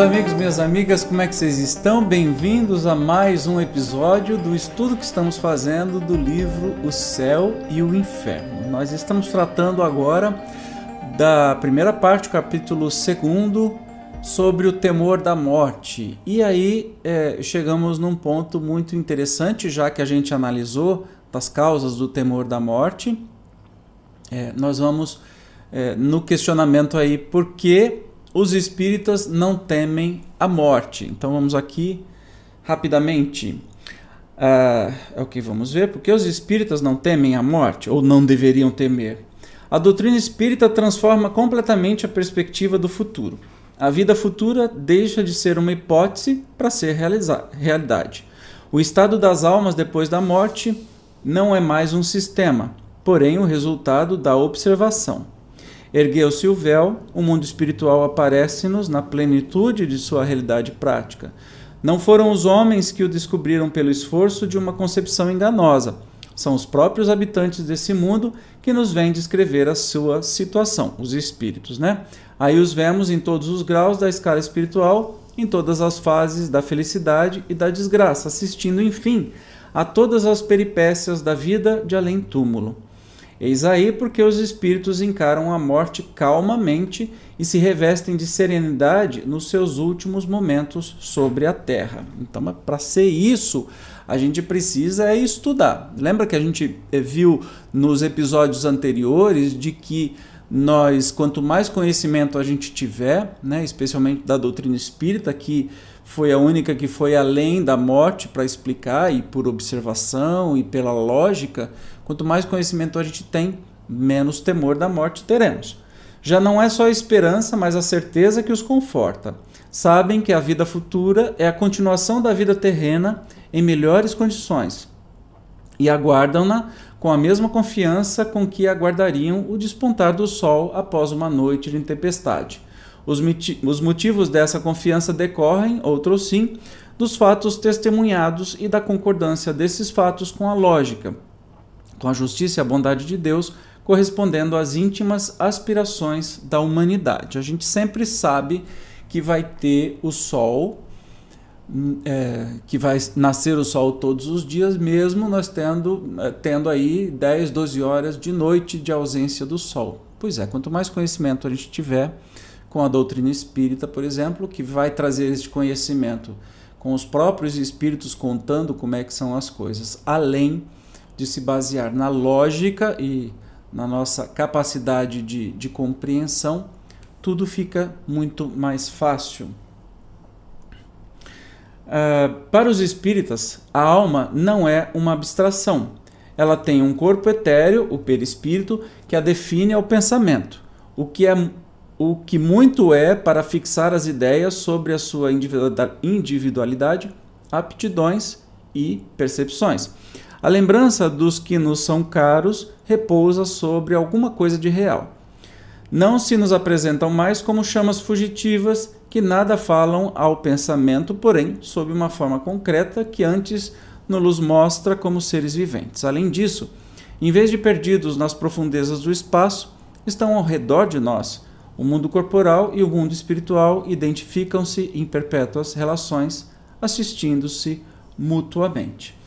amigos, minhas amigas, como é que vocês estão? Bem-vindos a mais um episódio do estudo que estamos fazendo do livro O Céu e o Inferno. Nós estamos tratando agora da primeira parte, capítulo 2, sobre o temor da morte. E aí é, chegamos num ponto muito interessante, já que a gente analisou das causas do temor da morte. É, nós vamos é, no questionamento aí por que os espíritas não temem a morte. Então vamos aqui rapidamente. Uh, é o que vamos ver. Porque os espíritas não temem a morte, ou não deveriam temer. A doutrina espírita transforma completamente a perspectiva do futuro. A vida futura deixa de ser uma hipótese para ser realidade. O estado das almas depois da morte não é mais um sistema, porém o resultado da observação. Ergueu-se o véu, o mundo espiritual aparece-nos na plenitude de sua realidade prática. Não foram os homens que o descobriram pelo esforço de uma concepção enganosa. São os próprios habitantes desse mundo que nos vêm descrever a sua situação, os espíritos, né? Aí os vemos em todos os graus da escala espiritual, em todas as fases da felicidade e da desgraça, assistindo, enfim, a todas as peripécias da vida de além-túmulo. Eis aí porque os espíritos encaram a morte calmamente e se revestem de serenidade nos seus últimos momentos sobre a terra. Então, para ser isso, a gente precisa estudar. Lembra que a gente viu nos episódios anteriores de que nós, quanto mais conhecimento a gente tiver, né, especialmente da doutrina espírita, que foi a única que foi além da morte para explicar, e por observação e pela lógica, quanto mais conhecimento a gente tem, menos temor da morte teremos. Já não é só a esperança, mas a certeza que os conforta. Sabem que a vida futura é a continuação da vida terrena em melhores condições e aguardam-na com a mesma confiança com que aguardariam o despontar do sol após uma noite de tempestade. Os, os motivos dessa confiança decorrem, outros sim, dos fatos testemunhados e da concordância desses fatos com a lógica, com a justiça e a bondade de Deus, correspondendo às íntimas aspirações da humanidade. A gente sempre sabe que vai ter o sol é, que vai nascer o sol todos os dias, mesmo nós tendo, é, tendo aí 10, 12 horas de noite de ausência do sol. Pois é, quanto mais conhecimento a gente tiver com a doutrina espírita, por exemplo, que vai trazer este conhecimento com os próprios espíritos contando como é que são as coisas, além de se basear na lógica e na nossa capacidade de, de compreensão, tudo fica muito mais fácil. Uh, para os espíritas, a alma não é uma abstração. Ela tem um corpo etéreo, o perispírito, que a define ao pensamento, o que, é, o que muito é para fixar as ideias sobre a sua individualidade, aptidões e percepções. A lembrança dos que nos são caros repousa sobre alguma coisa de real. Não se nos apresentam mais como chamas fugitivas que nada falam ao pensamento, porém, sob uma forma concreta que antes nos mostra como seres viventes. Além disso, em vez de perdidos nas profundezas do espaço, estão ao redor de nós. O mundo corporal e o mundo espiritual identificam-se em perpétuas relações, assistindo-se mutuamente.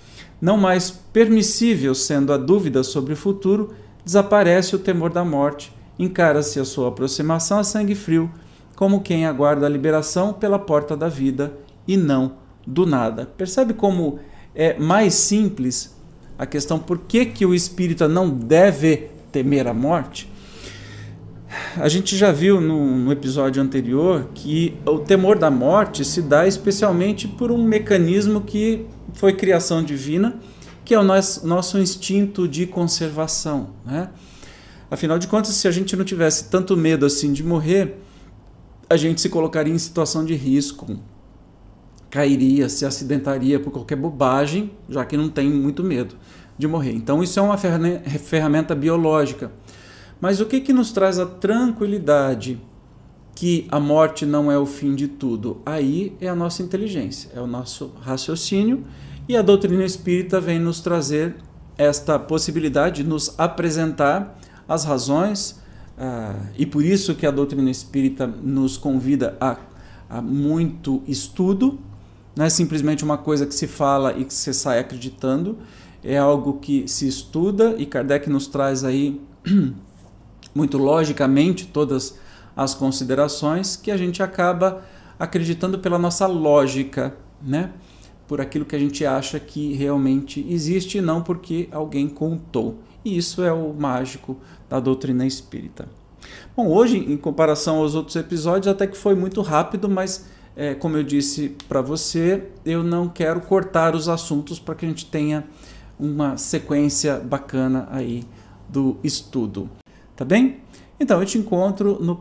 Não mais permissível sendo a dúvida sobre o futuro, desaparece o temor da morte, encara-se a sua aproximação a sangue frio como quem aguarda a liberação pela porta da vida e não do nada. Percebe como é mais simples a questão por que, que o espírita não deve temer a morte? A gente já viu no, no, episódio anterior que o temor da morte se dá especialmente por um mecanismo que foi criação divina, que é o nosso, nosso instinto de conservação. Né? Afinal de contas, se a gente não tivesse tanto medo assim de morrer, a gente se colocaria em situação de risco, cairia, se acidentaria por qualquer bobagem, já que não tem muito medo de morrer. Então isso é uma ferramenta biológica. Mas o que, que nos traz a tranquilidade que a morte não é o fim de tudo? Aí é a nossa inteligência, é o nosso raciocínio e a doutrina espírita vem nos trazer esta possibilidade de nos apresentar as razões ah, e por isso que a doutrina espírita nos convida a, a muito estudo, não é simplesmente uma coisa que se fala e que você sai acreditando, é algo que se estuda e Kardec nos traz aí muito logicamente todas as considerações que a gente acaba acreditando pela nossa lógica, né? Por aquilo que a gente acha que realmente existe e não porque alguém contou. E isso é o mágico da doutrina espírita. Bom, hoje, em comparação aos outros episódios, até que foi muito rápido, mas é, como eu disse para você, eu não quero cortar os assuntos para que a gente tenha uma sequência bacana aí do estudo. Tá bem? Então, eu te encontro no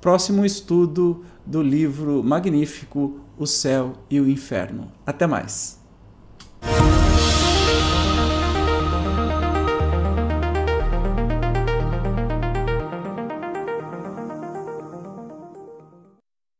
próximo estudo do livro magnífico O Céu e o Inferno. Até mais!